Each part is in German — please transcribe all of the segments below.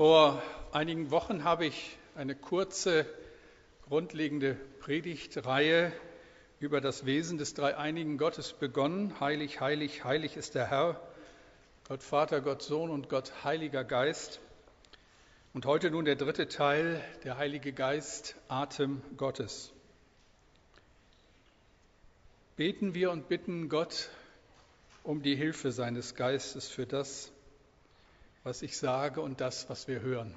Vor einigen Wochen habe ich eine kurze, grundlegende Predigtreihe über das Wesen des dreieinigen Gottes begonnen. Heilig, heilig, heilig ist der Herr, Gott Vater, Gott Sohn und Gott Heiliger Geist. Und heute nun der dritte Teil, der Heilige Geist, Atem Gottes. Beten wir und bitten Gott um die Hilfe seines Geistes für das, was ich sage und das, was wir hören.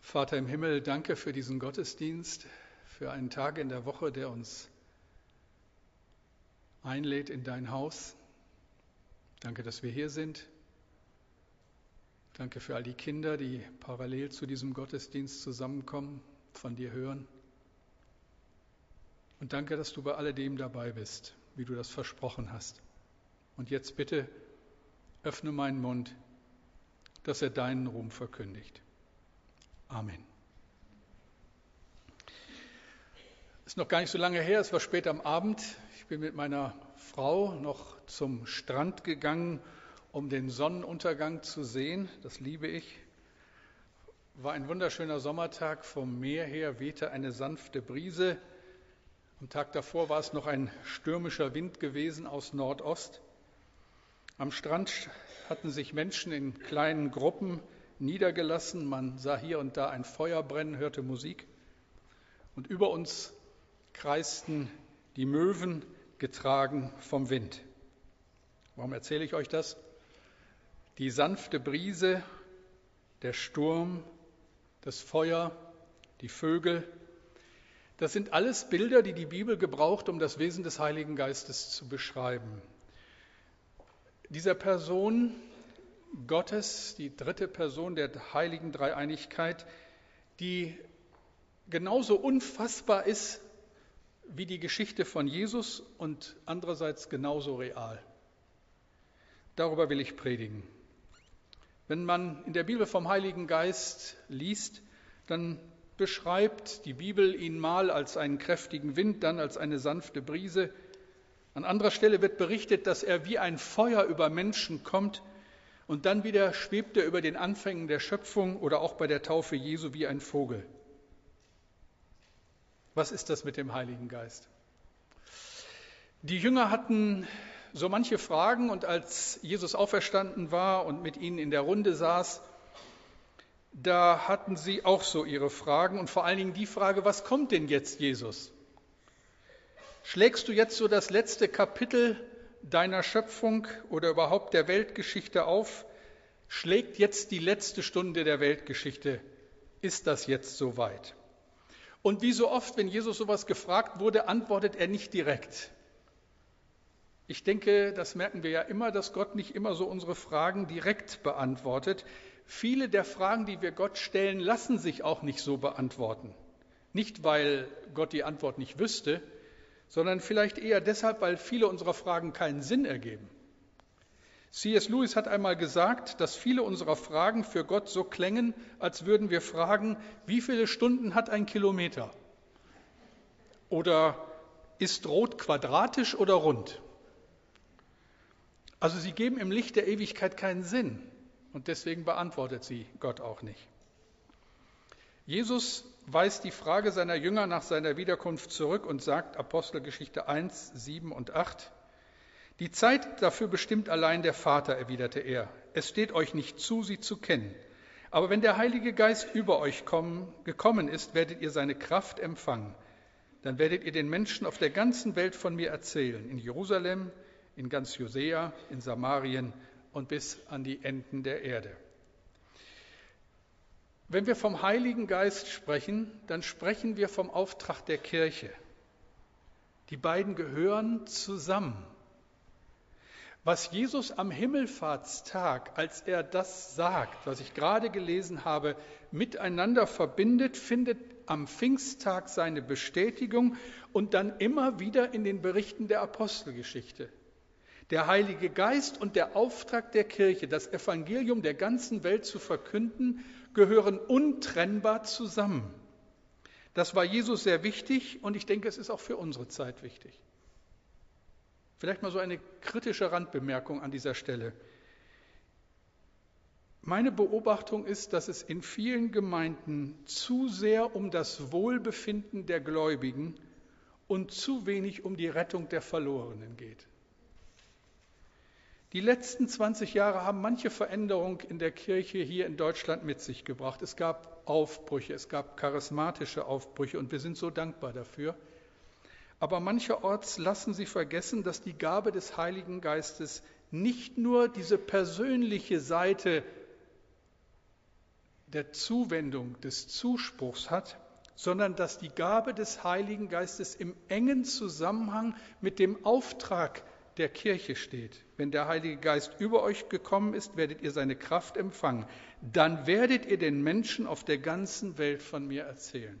Vater im Himmel, danke für diesen Gottesdienst, für einen Tag in der Woche, der uns einlädt in dein Haus. Danke, dass wir hier sind. Danke für all die Kinder, die parallel zu diesem Gottesdienst zusammenkommen, von dir hören. Und danke, dass du bei alledem dabei bist, wie du das versprochen hast. Und jetzt bitte öffne meinen Mund, dass er deinen Ruhm verkündigt. Amen. Es ist noch gar nicht so lange her, es war spät am Abend. Ich bin mit meiner Frau noch zum Strand gegangen, um den Sonnenuntergang zu sehen. Das liebe ich. War ein wunderschöner Sommertag. Vom Meer her wehte eine sanfte Brise. Am Tag davor war es noch ein stürmischer Wind gewesen aus Nordost. Am Strand hatten sich Menschen in kleinen Gruppen niedergelassen. Man sah hier und da ein Feuer brennen, hörte Musik. Und über uns kreisten die Möwen, getragen vom Wind. Warum erzähle ich euch das? Die sanfte Brise, der Sturm, das Feuer, die Vögel, das sind alles Bilder, die die Bibel gebraucht, um das Wesen des Heiligen Geistes zu beschreiben dieser Person Gottes, die dritte Person der heiligen Dreieinigkeit, die genauso unfassbar ist wie die Geschichte von Jesus und andererseits genauso real. Darüber will ich predigen. Wenn man in der Bibel vom Heiligen Geist liest, dann beschreibt die Bibel ihn mal als einen kräftigen Wind, dann als eine sanfte Brise, an anderer Stelle wird berichtet, dass er wie ein Feuer über Menschen kommt und dann wieder schwebt er über den Anfängen der Schöpfung oder auch bei der Taufe Jesu wie ein Vogel. Was ist das mit dem Heiligen Geist? Die Jünger hatten so manche Fragen und als Jesus auferstanden war und mit ihnen in der Runde saß, da hatten sie auch so ihre Fragen und vor allen Dingen die Frage, was kommt denn jetzt Jesus? Schlägst du jetzt so das letzte Kapitel deiner Schöpfung oder überhaupt der Weltgeschichte auf? Schlägt jetzt die letzte Stunde der Weltgeschichte? Ist das jetzt soweit? Und wie so oft, wenn Jesus sowas gefragt wurde, antwortet er nicht direkt. Ich denke, das merken wir ja immer, dass Gott nicht immer so unsere Fragen direkt beantwortet. Viele der Fragen, die wir Gott stellen, lassen sich auch nicht so beantworten. Nicht, weil Gott die Antwort nicht wüsste, sondern vielleicht eher deshalb, weil viele unserer Fragen keinen Sinn ergeben. C.S. Lewis hat einmal gesagt, dass viele unserer Fragen für Gott so klängen, als würden wir fragen, wie viele Stunden hat ein Kilometer? Oder ist rot quadratisch oder rund? Also sie geben im Licht der Ewigkeit keinen Sinn und deswegen beantwortet sie Gott auch nicht. Jesus weist die Frage seiner Jünger nach seiner Wiederkunft zurück und sagt Apostelgeschichte 1, 7 und 8, die Zeit dafür bestimmt allein der Vater, erwiderte er. Es steht euch nicht zu, sie zu kennen. Aber wenn der Heilige Geist über euch kommen, gekommen ist, werdet ihr seine Kraft empfangen. Dann werdet ihr den Menschen auf der ganzen Welt von mir erzählen, in Jerusalem, in ganz Judäa, in Samarien und bis an die Enden der Erde. Wenn wir vom Heiligen Geist sprechen, dann sprechen wir vom Auftrag der Kirche. Die beiden gehören zusammen. Was Jesus am Himmelfahrtstag, als er das sagt, was ich gerade gelesen habe, miteinander verbindet, findet am Pfingsttag seine Bestätigung und dann immer wieder in den Berichten der Apostelgeschichte. Der Heilige Geist und der Auftrag der Kirche, das Evangelium der ganzen Welt zu verkünden gehören untrennbar zusammen. Das war Jesus sehr wichtig und ich denke, es ist auch für unsere Zeit wichtig. Vielleicht mal so eine kritische Randbemerkung an dieser Stelle. Meine Beobachtung ist, dass es in vielen Gemeinden zu sehr um das Wohlbefinden der Gläubigen und zu wenig um die Rettung der Verlorenen geht. Die letzten 20 Jahre haben manche Veränderung in der Kirche hier in Deutschland mit sich gebracht. Es gab Aufbrüche, es gab charismatische Aufbrüche und wir sind so dankbar dafür. Aber mancherorts lassen sie vergessen, dass die Gabe des Heiligen Geistes nicht nur diese persönliche Seite der Zuwendung, des Zuspruchs hat, sondern dass die Gabe des Heiligen Geistes im engen Zusammenhang mit dem Auftrag der Kirche steht. Wenn der Heilige Geist über euch gekommen ist, werdet ihr seine Kraft empfangen. Dann werdet ihr den Menschen auf der ganzen Welt von mir erzählen.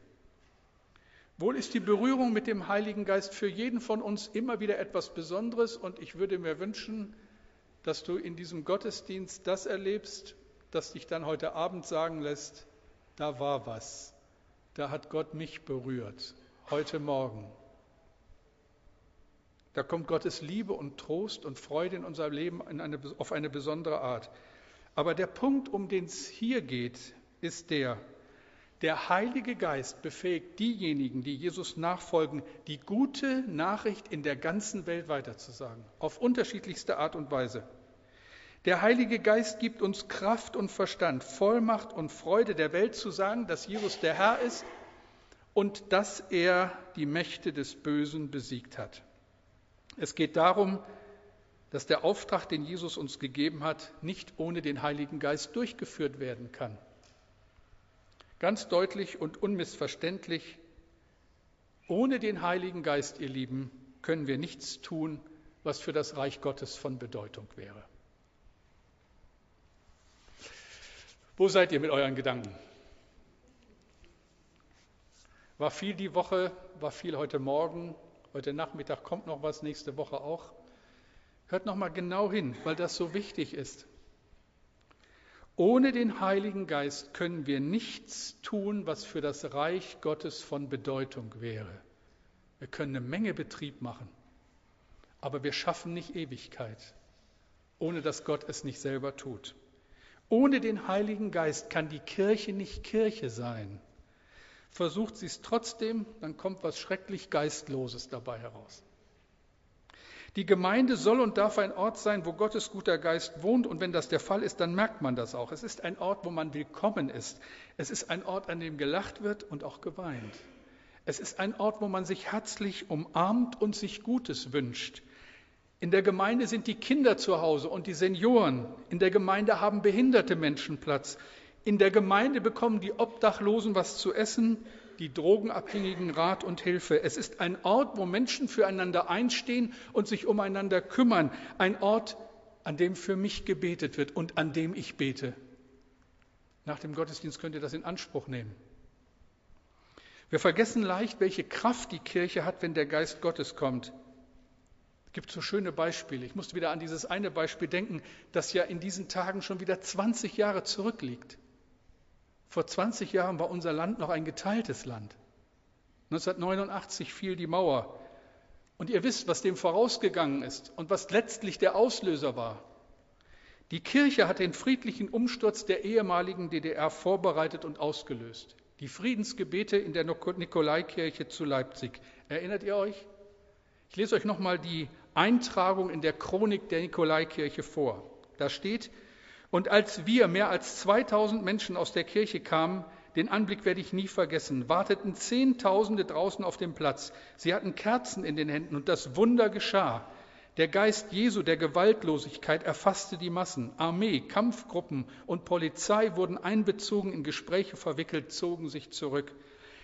Wohl ist die Berührung mit dem Heiligen Geist für jeden von uns immer wieder etwas Besonderes und ich würde mir wünschen, dass du in diesem Gottesdienst das erlebst, das dich dann heute Abend sagen lässt, da war was, da hat Gott mich berührt, heute Morgen. Da kommt Gottes Liebe und Trost und Freude in unser Leben in eine, auf eine besondere Art. Aber der Punkt, um den es hier geht, ist der, der Heilige Geist befähigt diejenigen, die Jesus nachfolgen, die gute Nachricht in der ganzen Welt weiterzusagen, auf unterschiedlichste Art und Weise. Der Heilige Geist gibt uns Kraft und Verstand, Vollmacht und Freude der Welt zu sagen, dass Jesus der Herr ist und dass er die Mächte des Bösen besiegt hat. Es geht darum, dass der Auftrag, den Jesus uns gegeben hat, nicht ohne den Heiligen Geist durchgeführt werden kann. Ganz deutlich und unmissverständlich, ohne den Heiligen Geist, ihr Lieben, können wir nichts tun, was für das Reich Gottes von Bedeutung wäre. Wo seid ihr mit euren Gedanken? War viel die Woche, war viel heute Morgen, heute Nachmittag kommt noch was, nächste Woche auch. Hört noch mal genau hin, weil das so wichtig ist. Ohne den Heiligen Geist können wir nichts tun, was für das Reich Gottes von Bedeutung wäre. Wir können eine Menge Betrieb machen, aber wir schaffen nicht Ewigkeit, ohne dass Gott es nicht selber tut. Ohne den Heiligen Geist kann die Kirche nicht Kirche sein. Versucht sie es trotzdem, dann kommt was schrecklich Geistloses dabei heraus. Die Gemeinde soll und darf ein Ort sein, wo Gottes guter Geist wohnt. Und wenn das der Fall ist, dann merkt man das auch. Es ist ein Ort, wo man willkommen ist. Es ist ein Ort, an dem gelacht wird und auch geweint. Es ist ein Ort, wo man sich herzlich umarmt und sich Gutes wünscht. In der Gemeinde sind die Kinder zu Hause und die Senioren. In der Gemeinde haben behinderte Menschen Platz. In der Gemeinde bekommen die Obdachlosen was zu essen, die Drogenabhängigen Rat und Hilfe. Es ist ein Ort, wo Menschen füreinander einstehen und sich umeinander kümmern. Ein Ort, an dem für mich gebetet wird und an dem ich bete. Nach dem Gottesdienst könnt ihr das in Anspruch nehmen. Wir vergessen leicht, welche Kraft die Kirche hat, wenn der Geist Gottes kommt. Es gibt so schöne Beispiele. Ich musste wieder an dieses eine Beispiel denken, das ja in diesen Tagen schon wieder 20 Jahre zurückliegt. Vor 20 Jahren war unser Land noch ein geteiltes Land. 1989 fiel die Mauer. Und ihr wisst, was dem vorausgegangen ist und was letztlich der Auslöser war. Die Kirche hat den friedlichen Umsturz der ehemaligen DDR vorbereitet und ausgelöst. Die Friedensgebete in der Nikolaikirche zu Leipzig. Erinnert ihr euch? Ich lese euch nochmal die Eintragung in der Chronik der Nikolaikirche vor. Da steht, und als wir, mehr als 2000 Menschen aus der Kirche kamen, den Anblick werde ich nie vergessen, warteten Zehntausende draußen auf dem Platz. Sie hatten Kerzen in den Händen und das Wunder geschah. Der Geist Jesu der Gewaltlosigkeit erfasste die Massen. Armee, Kampfgruppen und Polizei wurden einbezogen, in Gespräche verwickelt, zogen sich zurück.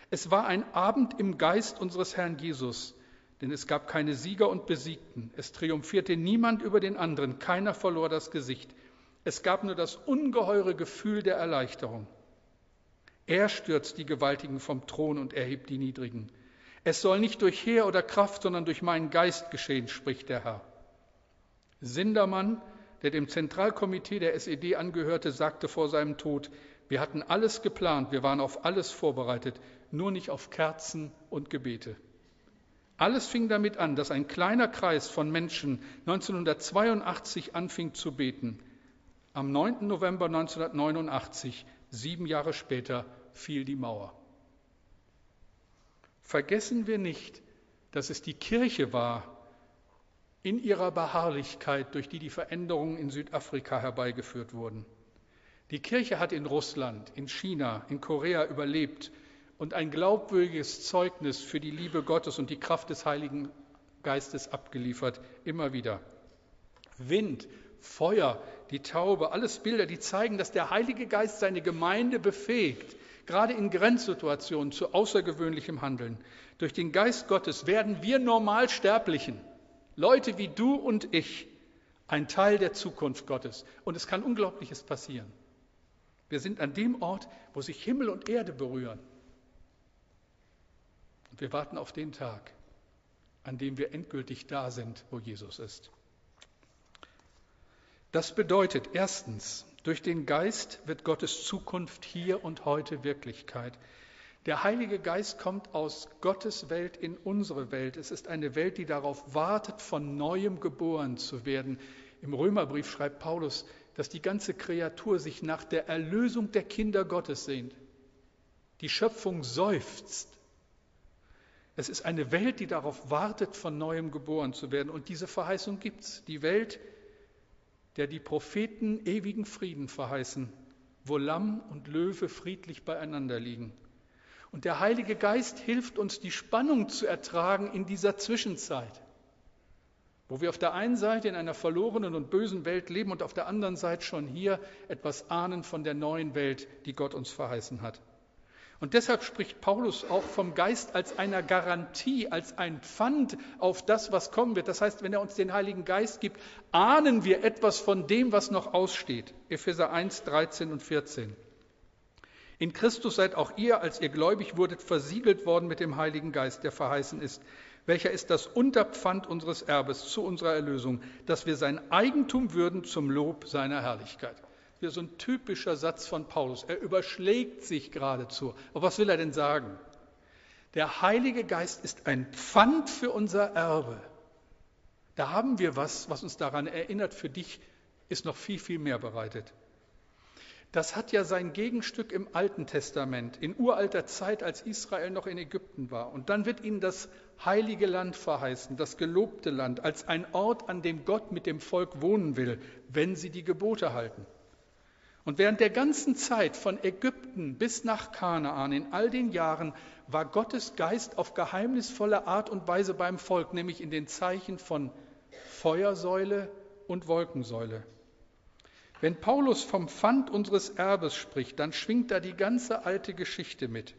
Es war ein Abend im Geist unseres Herrn Jesus denn es gab keine Sieger und Besiegten. Es triumphierte niemand über den anderen, keiner verlor das Gesicht. Es gab nur das ungeheure Gefühl der Erleichterung. Er stürzt die Gewaltigen vom Thron und erhebt die Niedrigen. Es soll nicht durch Heer oder Kraft, sondern durch meinen Geist geschehen, spricht der Herr. Sindermann, der dem Zentralkomitee der SED angehörte, sagte vor seinem Tod, wir hatten alles geplant, wir waren auf alles vorbereitet, nur nicht auf Kerzen und Gebete. Alles fing damit an, dass ein kleiner Kreis von Menschen 1982 anfing zu beten. Am 9. November 1989, sieben Jahre später, fiel die Mauer. Vergessen wir nicht, dass es die Kirche war, in ihrer Beharrlichkeit, durch die die Veränderungen in Südafrika herbeigeführt wurden. Die Kirche hat in Russland, in China, in Korea überlebt und ein glaubwürdiges Zeugnis für die Liebe Gottes und die Kraft des Heiligen Geistes abgeliefert, immer wieder. Wind, Feuer, die Taube, alles Bilder, die zeigen, dass der Heilige Geist seine Gemeinde befähigt, gerade in Grenzsituationen zu außergewöhnlichem Handeln. Durch den Geist Gottes werden wir Normalsterblichen, Leute wie du und ich, ein Teil der Zukunft Gottes. Und es kann Unglaubliches passieren. Wir sind an dem Ort, wo sich Himmel und Erde berühren. Und wir warten auf den Tag, an dem wir endgültig da sind, wo Jesus ist. Das bedeutet erstens, durch den Geist wird Gottes Zukunft hier und heute Wirklichkeit. Der Heilige Geist kommt aus Gottes Welt in unsere Welt. Es ist eine Welt, die darauf wartet, von neuem geboren zu werden. Im Römerbrief schreibt Paulus, dass die ganze Kreatur sich nach der Erlösung der Kinder Gottes sehnt. Die Schöpfung seufzt. Es ist eine Welt, die darauf wartet, von neuem geboren zu werden. Und diese Verheißung gibt es. Die Welt, der die Propheten ewigen Frieden verheißen, wo Lamm und Löwe friedlich beieinander liegen. Und der Heilige Geist hilft uns, die Spannung zu ertragen in dieser Zwischenzeit, wo wir auf der einen Seite in einer verlorenen und bösen Welt leben und auf der anderen Seite schon hier etwas ahnen von der neuen Welt, die Gott uns verheißen hat. Und deshalb spricht Paulus auch vom Geist als einer Garantie, als ein Pfand auf das, was kommen wird. Das heißt, wenn er uns den Heiligen Geist gibt, ahnen wir etwas von dem, was noch aussteht. Epheser 1, 13 und 14. In Christus seid auch ihr, als ihr gläubig wurdet, versiegelt worden mit dem Heiligen Geist, der verheißen ist, welcher ist das Unterpfand unseres Erbes zu unserer Erlösung, dass wir sein Eigentum würden zum Lob seiner Herrlichkeit. Hier so ein typischer Satz von Paulus. Er überschlägt sich geradezu. Aber was will er denn sagen? Der Heilige Geist ist ein Pfand für unser Erbe. Da haben wir was, was uns daran erinnert. Für dich ist noch viel, viel mehr bereitet. Das hat ja sein Gegenstück im Alten Testament, in uralter Zeit, als Israel noch in Ägypten war. Und dann wird ihnen das heilige Land verheißen, das gelobte Land, als ein Ort, an dem Gott mit dem Volk wohnen will, wenn sie die Gebote halten. Und während der ganzen Zeit von Ägypten bis nach Kanaan, in all den Jahren, war Gottes Geist auf geheimnisvolle Art und Weise beim Volk, nämlich in den Zeichen von Feuersäule und Wolkensäule. Wenn Paulus vom Pfand unseres Erbes spricht, dann schwingt da die ganze alte Geschichte mit.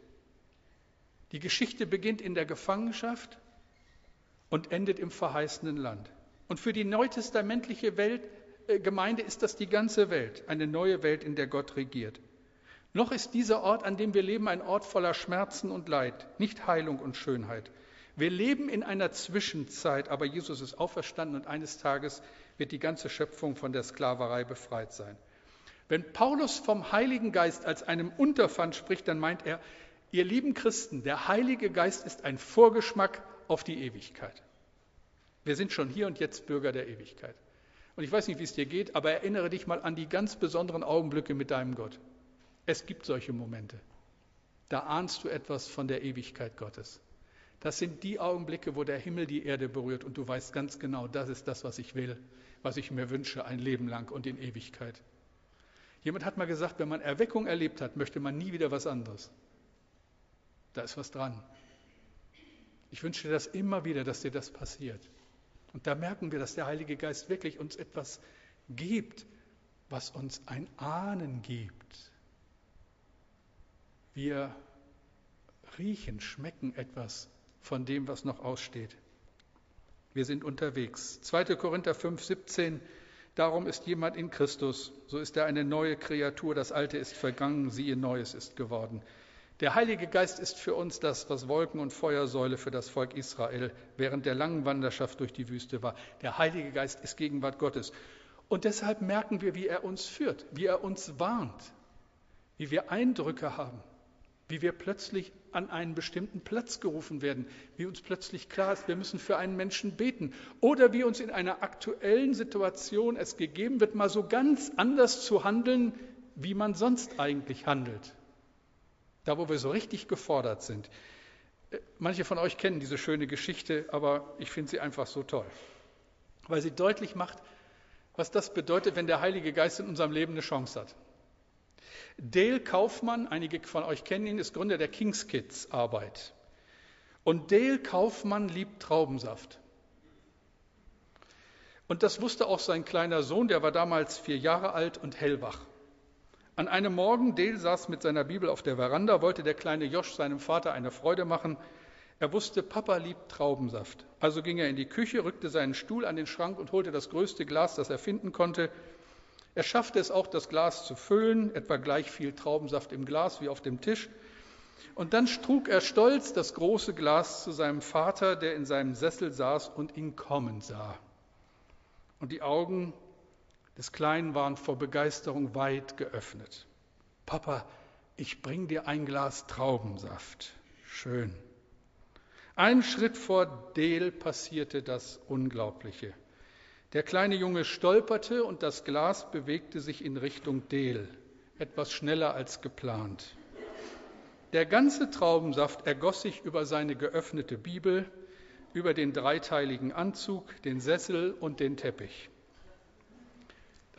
Die Geschichte beginnt in der Gefangenschaft und endet im verheißenen Land. Und für die neutestamentliche Welt Gemeinde ist das die ganze Welt, eine neue Welt, in der Gott regiert. Noch ist dieser Ort, an dem wir leben, ein Ort voller Schmerzen und Leid, nicht Heilung und Schönheit. Wir leben in einer Zwischenzeit, aber Jesus ist auferstanden und eines Tages wird die ganze Schöpfung von der Sklaverei befreit sein. Wenn Paulus vom Heiligen Geist als einem Unterpfand spricht, dann meint er, ihr lieben Christen, der Heilige Geist ist ein Vorgeschmack auf die Ewigkeit. Wir sind schon hier und jetzt Bürger der Ewigkeit. Und ich weiß nicht, wie es dir geht, aber erinnere dich mal an die ganz besonderen Augenblicke mit deinem Gott. Es gibt solche Momente. Da ahnst du etwas von der Ewigkeit Gottes. Das sind die Augenblicke, wo der Himmel die Erde berührt und du weißt ganz genau, das ist das, was ich will, was ich mir wünsche, ein Leben lang und in Ewigkeit. Jemand hat mal gesagt, wenn man Erweckung erlebt hat, möchte man nie wieder was anderes. Da ist was dran. Ich wünsche dir das immer wieder, dass dir das passiert. Und da merken wir, dass der Heilige Geist wirklich uns etwas gibt, was uns ein Ahnen gibt. Wir riechen, schmecken etwas von dem, was noch aussteht. Wir sind unterwegs. 2. Korinther 5, 17. Darum ist jemand in Christus, so ist er eine neue Kreatur, das Alte ist vergangen, siehe, Neues ist geworden. Der Heilige Geist ist für uns das, was Wolken und Feuersäule für das Volk Israel während der langen Wanderschaft durch die Wüste war. Der Heilige Geist ist Gegenwart Gottes. Und deshalb merken wir, wie er uns führt, wie er uns warnt, wie wir Eindrücke haben, wie wir plötzlich an einen bestimmten Platz gerufen werden, wie uns plötzlich klar ist, wir müssen für einen Menschen beten oder wie uns in einer aktuellen Situation es gegeben wird, mal so ganz anders zu handeln, wie man sonst eigentlich handelt. Da, wo wir so richtig gefordert sind. Äh, manche von euch kennen diese schöne Geschichte, aber ich finde sie einfach so toll, weil sie deutlich macht, was das bedeutet, wenn der Heilige Geist in unserem Leben eine Chance hat. Dale Kaufmann, einige von euch kennen ihn, ist Gründer der Kings Kids Arbeit. Und Dale Kaufmann liebt Traubensaft. Und das wusste auch sein kleiner Sohn, der war damals vier Jahre alt und hellwach. An einem Morgen, Dale saß mit seiner Bibel auf der Veranda, wollte der kleine Josh seinem Vater eine Freude machen. Er wusste, Papa liebt Traubensaft. Also ging er in die Küche, rückte seinen Stuhl an den Schrank und holte das größte Glas, das er finden konnte. Er schaffte es auch, das Glas zu füllen, etwa gleich viel Traubensaft im Glas wie auf dem Tisch. Und dann trug er stolz das große Glas zu seinem Vater, der in seinem Sessel saß und ihn kommen sah. Und die Augen des Kleinen waren vor Begeisterung weit geöffnet. Papa, ich bring dir ein Glas Traubensaft. Schön. Ein Schritt vor Del passierte das Unglaubliche. Der kleine Junge stolperte und das Glas bewegte sich in Richtung Del, etwas schneller als geplant. Der ganze Traubensaft ergoss sich über seine geöffnete Bibel, über den dreiteiligen Anzug, den Sessel und den Teppich.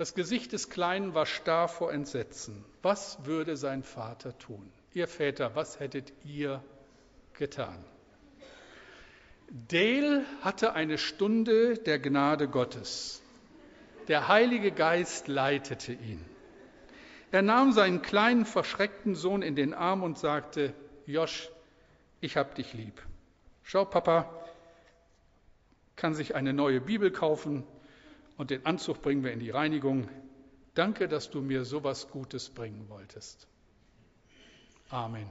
Das Gesicht des Kleinen war starr vor Entsetzen. Was würde sein Vater tun? Ihr Väter, was hättet ihr getan? Dale hatte eine Stunde der Gnade Gottes. Der Heilige Geist leitete ihn. Er nahm seinen kleinen, verschreckten Sohn in den Arm und sagte, Josch, ich hab dich lieb. Schau, Papa kann sich eine neue Bibel kaufen, und den Anzug bringen wir in die Reinigung. Danke, dass du mir so was Gutes bringen wolltest. Amen.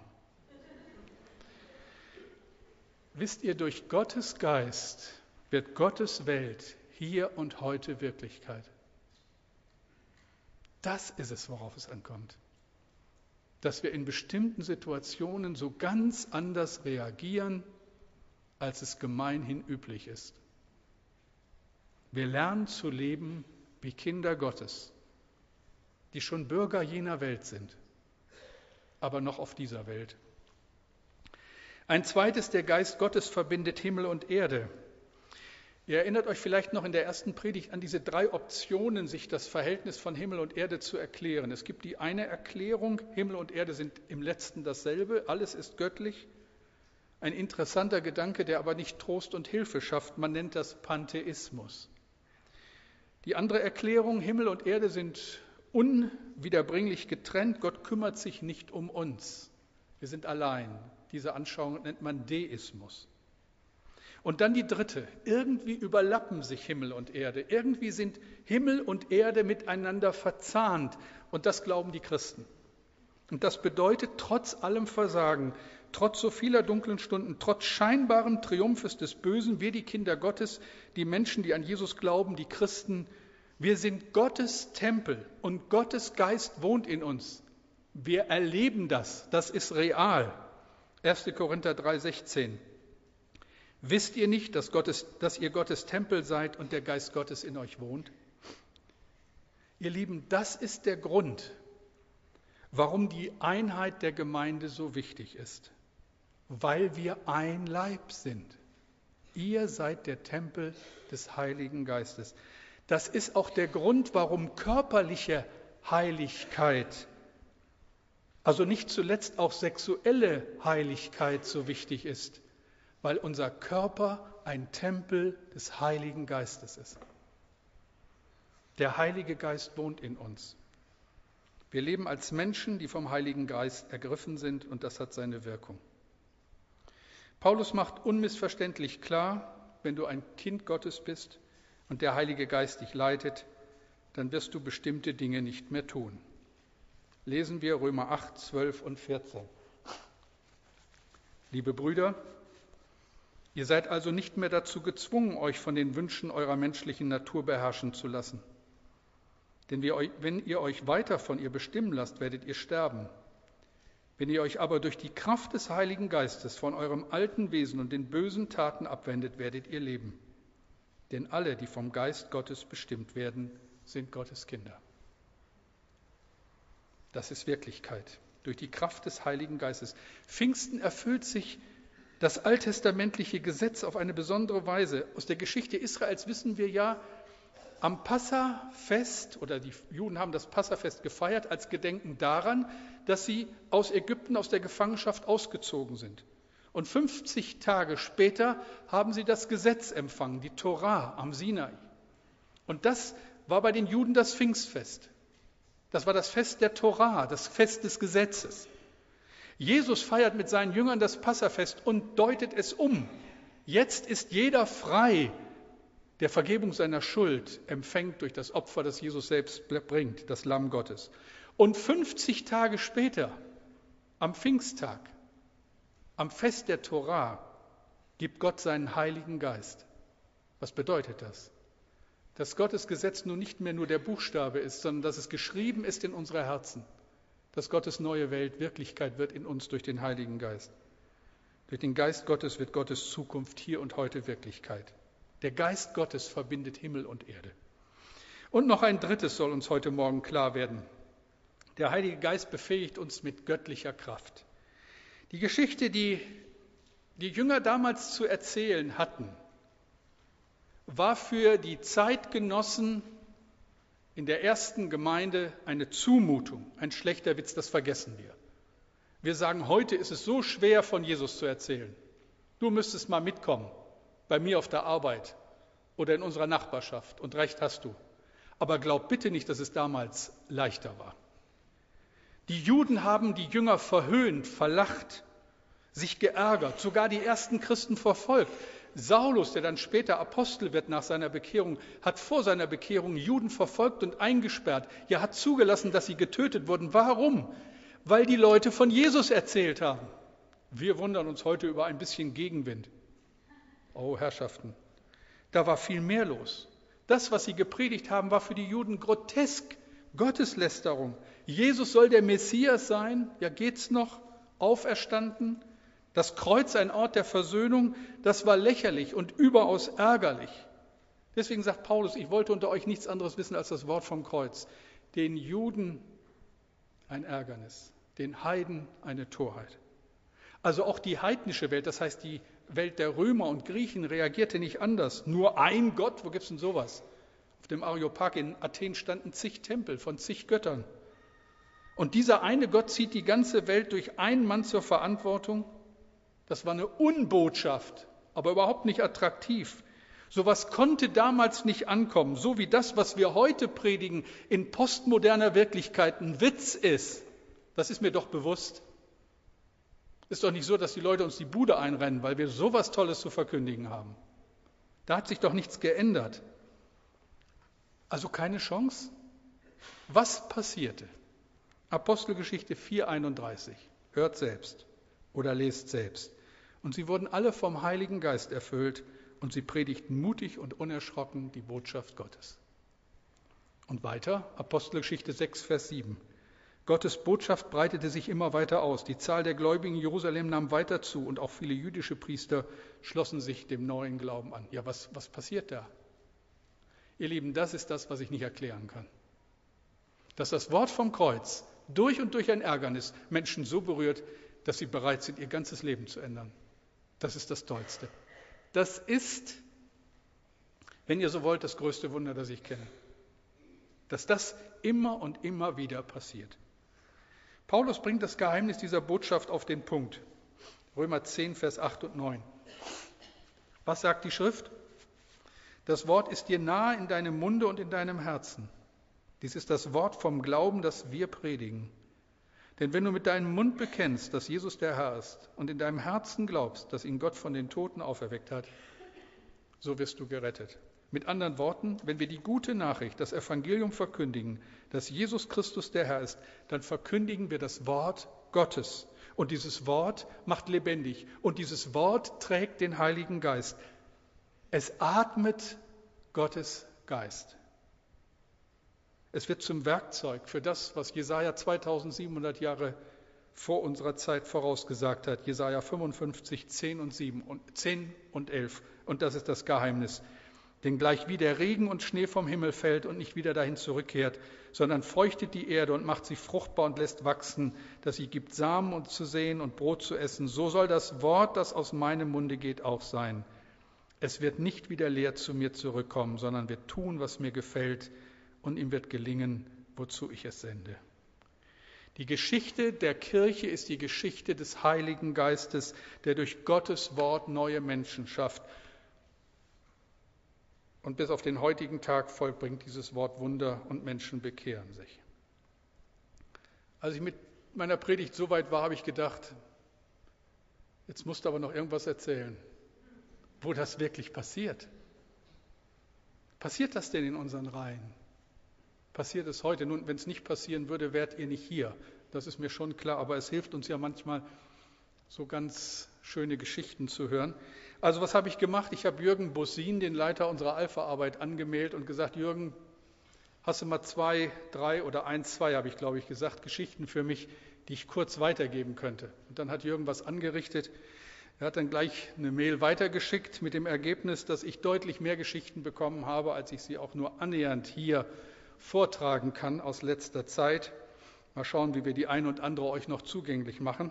Wisst ihr, durch Gottes Geist wird Gottes Welt hier und heute Wirklichkeit. Das ist es, worauf es ankommt. Dass wir in bestimmten Situationen so ganz anders reagieren, als es gemeinhin üblich ist. Wir lernen zu leben wie Kinder Gottes, die schon Bürger jener Welt sind, aber noch auf dieser Welt. Ein zweites, der Geist Gottes verbindet Himmel und Erde. Ihr erinnert euch vielleicht noch in der ersten Predigt an diese drei Optionen, sich das Verhältnis von Himmel und Erde zu erklären. Es gibt die eine Erklärung, Himmel und Erde sind im letzten dasselbe, alles ist göttlich. Ein interessanter Gedanke, der aber nicht Trost und Hilfe schafft. Man nennt das Pantheismus. Die andere Erklärung, Himmel und Erde sind unwiederbringlich getrennt. Gott kümmert sich nicht um uns. Wir sind allein. Diese Anschauung nennt man Deismus. Und dann die dritte. Irgendwie überlappen sich Himmel und Erde. Irgendwie sind Himmel und Erde miteinander verzahnt. Und das glauben die Christen. Und das bedeutet, trotz allem Versagen, trotz so vieler dunklen Stunden, trotz scheinbaren Triumphes des Bösen, wir die Kinder Gottes, die Menschen, die an Jesus glauben, die Christen, wir sind Gottes Tempel und Gottes Geist wohnt in uns. Wir erleben das, das ist real. 1. Korinther 3:16. Wisst ihr nicht, dass, Gottes, dass ihr Gottes Tempel seid und der Geist Gottes in euch wohnt? Ihr Lieben, das ist der Grund, warum die Einheit der Gemeinde so wichtig ist weil wir ein Leib sind. Ihr seid der Tempel des Heiligen Geistes. Das ist auch der Grund, warum körperliche Heiligkeit, also nicht zuletzt auch sexuelle Heiligkeit so wichtig ist, weil unser Körper ein Tempel des Heiligen Geistes ist. Der Heilige Geist wohnt in uns. Wir leben als Menschen, die vom Heiligen Geist ergriffen sind, und das hat seine Wirkung. Paulus macht unmissverständlich klar, wenn du ein Kind Gottes bist und der Heilige Geist dich leitet, dann wirst du bestimmte Dinge nicht mehr tun. Lesen wir Römer 8, 12 und 14. Liebe Brüder, ihr seid also nicht mehr dazu gezwungen, euch von den Wünschen eurer menschlichen Natur beherrschen zu lassen. Denn wenn ihr euch weiter von ihr bestimmen lasst, werdet ihr sterben. Wenn ihr euch aber durch die Kraft des Heiligen Geistes von eurem alten Wesen und den bösen Taten abwendet, werdet ihr leben. Denn alle, die vom Geist Gottes bestimmt werden, sind Gottes Kinder. Das ist Wirklichkeit. Durch die Kraft des Heiligen Geistes. Pfingsten erfüllt sich das alttestamentliche Gesetz auf eine besondere Weise. Aus der Geschichte Israels wissen wir ja, am Passafest, oder die Juden haben das Passafest gefeiert als Gedenken daran, dass sie aus Ägypten, aus der Gefangenschaft ausgezogen sind. Und 50 Tage später haben sie das Gesetz empfangen, die Torah am Sinai. Und das war bei den Juden das Pfingstfest. Das war das Fest der Torah, das Fest des Gesetzes. Jesus feiert mit seinen Jüngern das Passafest und deutet es um. Jetzt ist jeder frei, der Vergebung seiner Schuld empfängt durch das Opfer, das Jesus selbst bringt, das Lamm Gottes. Und 50 Tage später, am Pfingsttag, am Fest der Torah, gibt Gott seinen Heiligen Geist. Was bedeutet das? Dass Gottes Gesetz nun nicht mehr nur der Buchstabe ist, sondern dass es geschrieben ist in unsere Herzen. Dass Gottes neue Welt Wirklichkeit wird in uns durch den Heiligen Geist. Durch den Geist Gottes wird Gottes Zukunft hier und heute Wirklichkeit. Der Geist Gottes verbindet Himmel und Erde. Und noch ein drittes soll uns heute Morgen klar werden. Der Heilige Geist befähigt uns mit göttlicher Kraft. Die Geschichte, die die Jünger damals zu erzählen hatten, war für die Zeitgenossen in der ersten Gemeinde eine Zumutung, ein schlechter Witz, das vergessen wir. Wir sagen, heute ist es so schwer von Jesus zu erzählen. Du müsstest mal mitkommen bei mir auf der Arbeit oder in unserer Nachbarschaft. Und recht hast du. Aber glaub bitte nicht, dass es damals leichter war. Die Juden haben die Jünger verhöhnt, verlacht, sich geärgert, sogar die ersten Christen verfolgt. Saulus, der dann später Apostel wird nach seiner Bekehrung, hat vor seiner Bekehrung Juden verfolgt und eingesperrt. Ja, hat zugelassen, dass sie getötet wurden. Warum? Weil die Leute von Jesus erzählt haben. Wir wundern uns heute über ein bisschen Gegenwind. Oh Herrschaften, da war viel mehr los. Das, was sie gepredigt haben, war für die Juden grotesk. Gotteslästerung. Jesus soll der Messias sein. Ja, geht's noch? Auferstanden. Das Kreuz ein Ort der Versöhnung. Das war lächerlich und überaus ärgerlich. Deswegen sagt Paulus, ich wollte unter euch nichts anderes wissen als das Wort vom Kreuz. Den Juden ein Ärgernis, den Heiden eine Torheit. Also auch die heidnische Welt, das heißt die Welt der Römer und Griechen reagierte nicht anders. Nur ein Gott, wo gibt es denn sowas? Auf dem Areopag in Athen standen zig Tempel von zig Göttern. Und dieser eine Gott zieht die ganze Welt durch einen Mann zur Verantwortung. Das war eine Unbotschaft, aber überhaupt nicht attraktiv. Sowas konnte damals nicht ankommen, so wie das, was wir heute predigen, in postmoderner Wirklichkeit ein Witz ist. Das ist mir doch bewusst. Ist doch nicht so, dass die Leute uns die Bude einrennen, weil wir sowas Tolles zu verkündigen haben. Da hat sich doch nichts geändert. Also keine Chance. Was passierte? Apostelgeschichte 4:31. Hört selbst oder lest selbst. Und sie wurden alle vom Heiligen Geist erfüllt und sie predigten mutig und unerschrocken die Botschaft Gottes. Und weiter, Apostelgeschichte 6, Vers 7. Gottes Botschaft breitete sich immer weiter aus. Die Zahl der Gläubigen in Jerusalem nahm weiter zu und auch viele jüdische Priester schlossen sich dem neuen Glauben an. Ja, was, was passiert da? Ihr Lieben, das ist das, was ich nicht erklären kann. Dass das Wort vom Kreuz durch und durch ein Ärgernis Menschen so berührt, dass sie bereit sind, ihr ganzes Leben zu ändern. Das ist das Tollste. Das ist, wenn ihr so wollt, das größte Wunder, das ich kenne. Dass das immer und immer wieder passiert. Paulus bringt das Geheimnis dieser Botschaft auf den Punkt. Römer 10, Vers 8 und 9. Was sagt die Schrift? Das Wort ist dir nahe in deinem Munde und in deinem Herzen. Dies ist das Wort vom Glauben, das wir predigen. Denn wenn du mit deinem Mund bekennst, dass Jesus der Herr ist, und in deinem Herzen glaubst, dass ihn Gott von den Toten auferweckt hat, so wirst du gerettet. Mit anderen Worten, wenn wir die gute Nachricht, das Evangelium verkündigen, dass Jesus Christus der Herr ist, dann verkündigen wir das Wort Gottes. Und dieses Wort macht lebendig. Und dieses Wort trägt den Heiligen Geist. Es atmet Gottes Geist. Es wird zum Werkzeug für das, was Jesaja 2700 Jahre vor unserer Zeit vorausgesagt hat. Jesaja 55, 10 und 7 und 10 und 11. Und das ist das Geheimnis. Denn gleich wie der Regen und Schnee vom Himmel fällt und nicht wieder dahin zurückkehrt, sondern feuchtet die Erde und macht sie fruchtbar und lässt wachsen, dass sie gibt Samen und zu sehen und Brot zu essen, so soll das Wort, das aus meinem Munde geht, auch sein. Es wird nicht wieder leer zu mir zurückkommen, sondern wird tun, was mir gefällt, und ihm wird gelingen, wozu ich es sende. Die Geschichte der Kirche ist die Geschichte des Heiligen Geistes, der durch Gottes Wort neue Menschen schafft und bis auf den heutigen Tag vollbringt dieses Wort Wunder und Menschen bekehren sich. Als ich mit meiner Predigt so weit war, habe ich gedacht, jetzt musst du aber noch irgendwas erzählen, wo das wirklich passiert. Passiert das denn in unseren Reihen? Passiert es heute? Nun, wenn es nicht passieren würde, wärt ihr nicht hier. Das ist mir schon klar, aber es hilft uns ja manchmal, so ganz schöne Geschichten zu hören. Also was habe ich gemacht? Ich habe Jürgen Bossin, den Leiter unserer Alpha-Arbeit, angemeldet und gesagt, Jürgen, hast du mal zwei, drei oder eins, zwei, habe ich glaube ich gesagt, Geschichten für mich, die ich kurz weitergeben könnte. Und dann hat Jürgen was angerichtet. Er hat dann gleich eine Mail weitergeschickt mit dem Ergebnis, dass ich deutlich mehr Geschichten bekommen habe, als ich sie auch nur annähernd hier vortragen kann aus letzter Zeit. Mal schauen, wie wir die ein und andere euch noch zugänglich machen.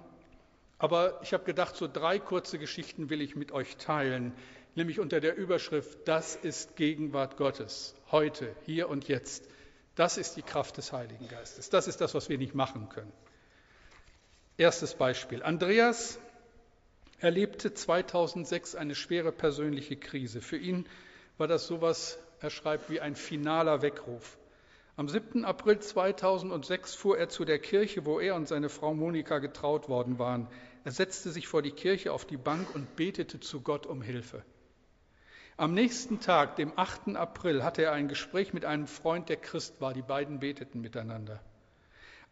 Aber ich habe gedacht, so drei kurze Geschichten will ich mit euch teilen, nämlich unter der Überschrift, das ist Gegenwart Gottes, heute, hier und jetzt. Das ist die Kraft des Heiligen Geistes. Das ist das, was wir nicht machen können. Erstes Beispiel. Andreas erlebte 2006 eine schwere persönliche Krise. Für ihn war das sowas, er schreibt, wie ein finaler Weckruf. Am 7. April 2006 fuhr er zu der Kirche, wo er und seine Frau Monika getraut worden waren. Er setzte sich vor die Kirche auf die Bank und betete zu Gott um Hilfe. Am nächsten Tag, dem 8. April, hatte er ein Gespräch mit einem Freund, der Christ war. Die beiden beteten miteinander.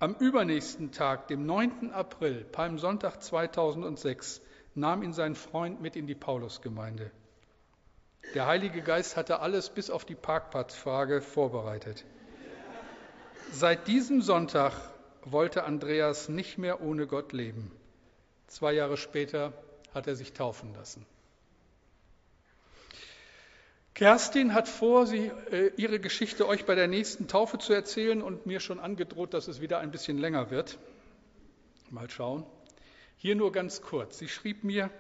Am übernächsten Tag, dem 9. April, Palmsonntag 2006, nahm ihn sein Freund mit in die Paulusgemeinde. Der Heilige Geist hatte alles bis auf die Parkplatzfrage vorbereitet. Seit diesem Sonntag wollte Andreas nicht mehr ohne Gott leben. Zwei Jahre später hat er sich taufen lassen. Kerstin hat vor, sie, äh, ihre Geschichte euch bei der nächsten Taufe zu erzählen und mir schon angedroht, dass es wieder ein bisschen länger wird. Mal schauen. Hier nur ganz kurz. Sie schrieb mir,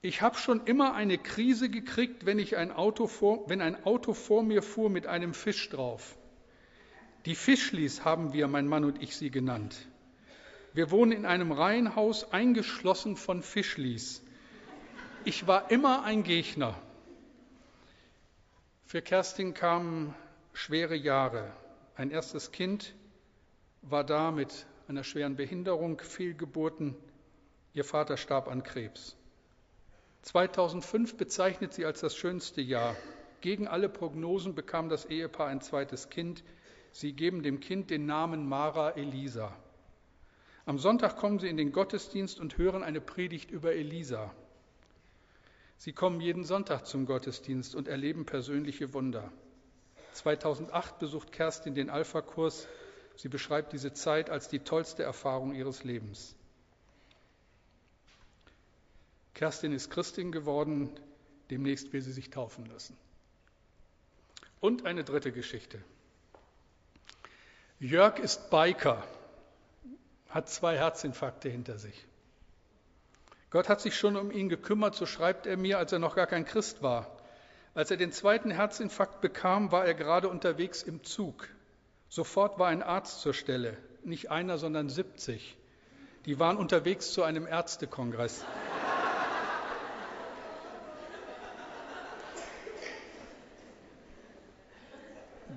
ich habe schon immer eine Krise gekriegt, wenn, ich ein Auto vor, wenn ein Auto vor mir fuhr mit einem Fisch drauf. Die Fischlis haben wir, mein Mann und ich, sie genannt. Wir wohnen in einem Reihenhaus, eingeschlossen von Fischlis. Ich war immer ein Gegner. Für Kerstin kamen schwere Jahre. Ein erstes Kind war da mit einer schweren Behinderung, Fehlgeburten. Ihr Vater starb an Krebs. 2005 bezeichnet sie als das schönste Jahr. Gegen alle Prognosen bekam das Ehepaar ein zweites Kind. Sie geben dem Kind den Namen Mara Elisa. Am Sonntag kommen sie in den Gottesdienst und hören eine Predigt über Elisa. Sie kommen jeden Sonntag zum Gottesdienst und erleben persönliche Wunder. 2008 besucht Kerstin den Alpha-Kurs. Sie beschreibt diese Zeit als die tollste Erfahrung ihres Lebens. Kerstin ist Christin geworden, demnächst will sie sich taufen lassen. Und eine dritte Geschichte. Jörg ist Biker hat zwei Herzinfarkte hinter sich. Gott hat sich schon um ihn gekümmert, so schreibt er mir, als er noch gar kein Christ war. Als er den zweiten Herzinfarkt bekam, war er gerade unterwegs im Zug. Sofort war ein Arzt zur Stelle, nicht einer, sondern 70. Die waren unterwegs zu einem Ärztekongress.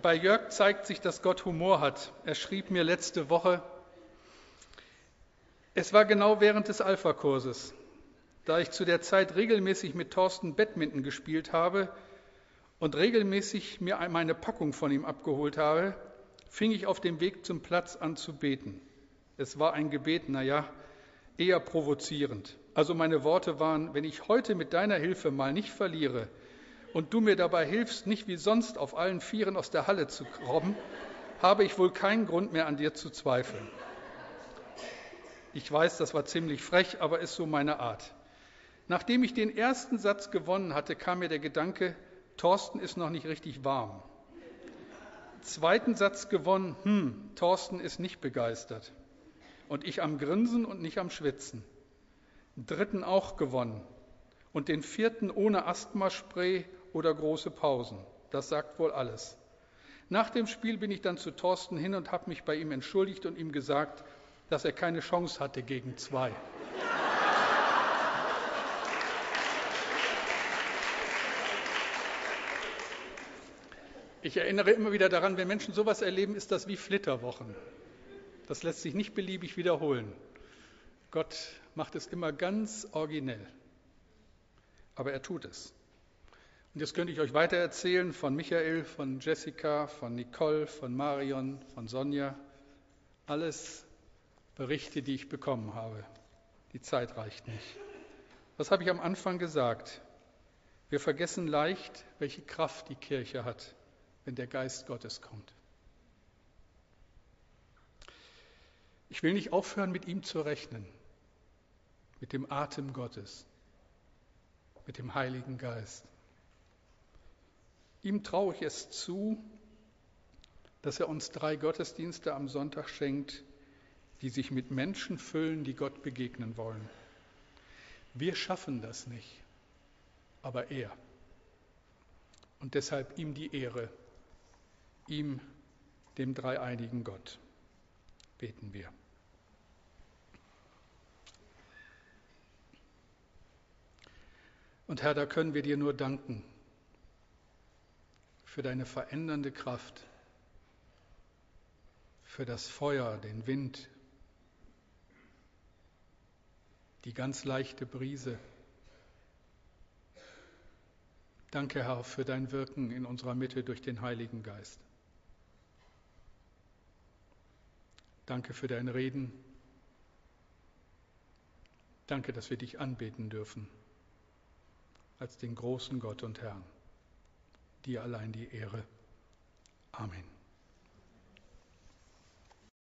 Bei Jörg zeigt sich, dass Gott Humor hat. Er schrieb mir letzte Woche, es war genau während des Alpha-Kurses, da ich zu der Zeit regelmäßig mit Thorsten Badminton gespielt habe und regelmäßig mir meine Packung von ihm abgeholt habe, fing ich auf dem Weg zum Platz an zu beten. Es war ein Gebet, naja, eher provozierend. Also meine Worte waren, wenn ich heute mit deiner Hilfe mal nicht verliere und du mir dabei hilfst, nicht wie sonst auf allen Vieren aus der Halle zu kommen, habe ich wohl keinen Grund mehr an dir zu zweifeln. Ich weiß, das war ziemlich frech, aber ist so meine Art. Nachdem ich den ersten Satz gewonnen hatte, kam mir der Gedanke, Thorsten ist noch nicht richtig warm. Zweiten Satz gewonnen, hm, Thorsten ist nicht begeistert. Und ich am Grinsen und nicht am Schwitzen. Dritten auch gewonnen. Und den vierten ohne Asthmaspray oder große Pausen. Das sagt wohl alles. Nach dem Spiel bin ich dann zu Thorsten hin und habe mich bei ihm entschuldigt und ihm gesagt, dass er keine Chance hatte gegen zwei. Ich erinnere immer wieder daran, wenn Menschen sowas erleben, ist das wie Flitterwochen. Das lässt sich nicht beliebig wiederholen. Gott macht es immer ganz originell. Aber er tut es. Und jetzt könnte ich euch weiter erzählen von Michael, von Jessica, von Nicole, von Marion, von Sonja. Alles Berichte, die ich bekommen habe. Die Zeit reicht nicht. Was habe ich am Anfang gesagt? Wir vergessen leicht, welche Kraft die Kirche hat, wenn der Geist Gottes kommt. Ich will nicht aufhören, mit ihm zu rechnen, mit dem Atem Gottes, mit dem Heiligen Geist. Ihm traue ich es zu, dass er uns drei Gottesdienste am Sonntag schenkt, die sich mit Menschen füllen, die Gott begegnen wollen. Wir schaffen das nicht, aber er. Und deshalb ihm die Ehre, ihm, dem dreieinigen Gott. Beten wir. Und Herr, da können wir dir nur danken für deine verändernde Kraft, für das Feuer, den Wind, die ganz leichte Brise. Danke, Herr, für dein Wirken in unserer Mitte durch den Heiligen Geist. Danke für dein Reden. Danke, dass wir dich anbeten dürfen als den großen Gott und Herrn. Dir allein die Ehre. Amen.